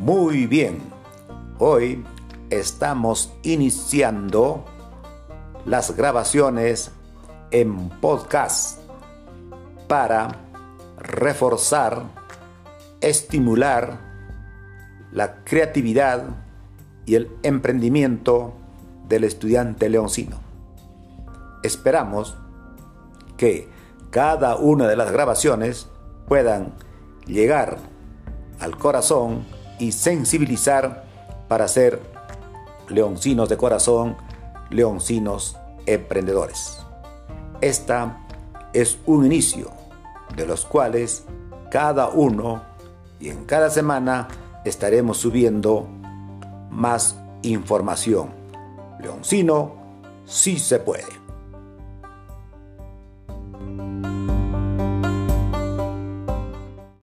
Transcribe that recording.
Muy bien, hoy estamos iniciando las grabaciones en podcast para reforzar, estimular la creatividad y el emprendimiento del estudiante leoncino. Esperamos que cada una de las grabaciones puedan llegar al corazón y sensibilizar para ser leoncinos de corazón, leoncinos emprendedores. Esta es un inicio de los cuales cada uno y en cada semana estaremos subiendo más información. Leoncino, sí se puede.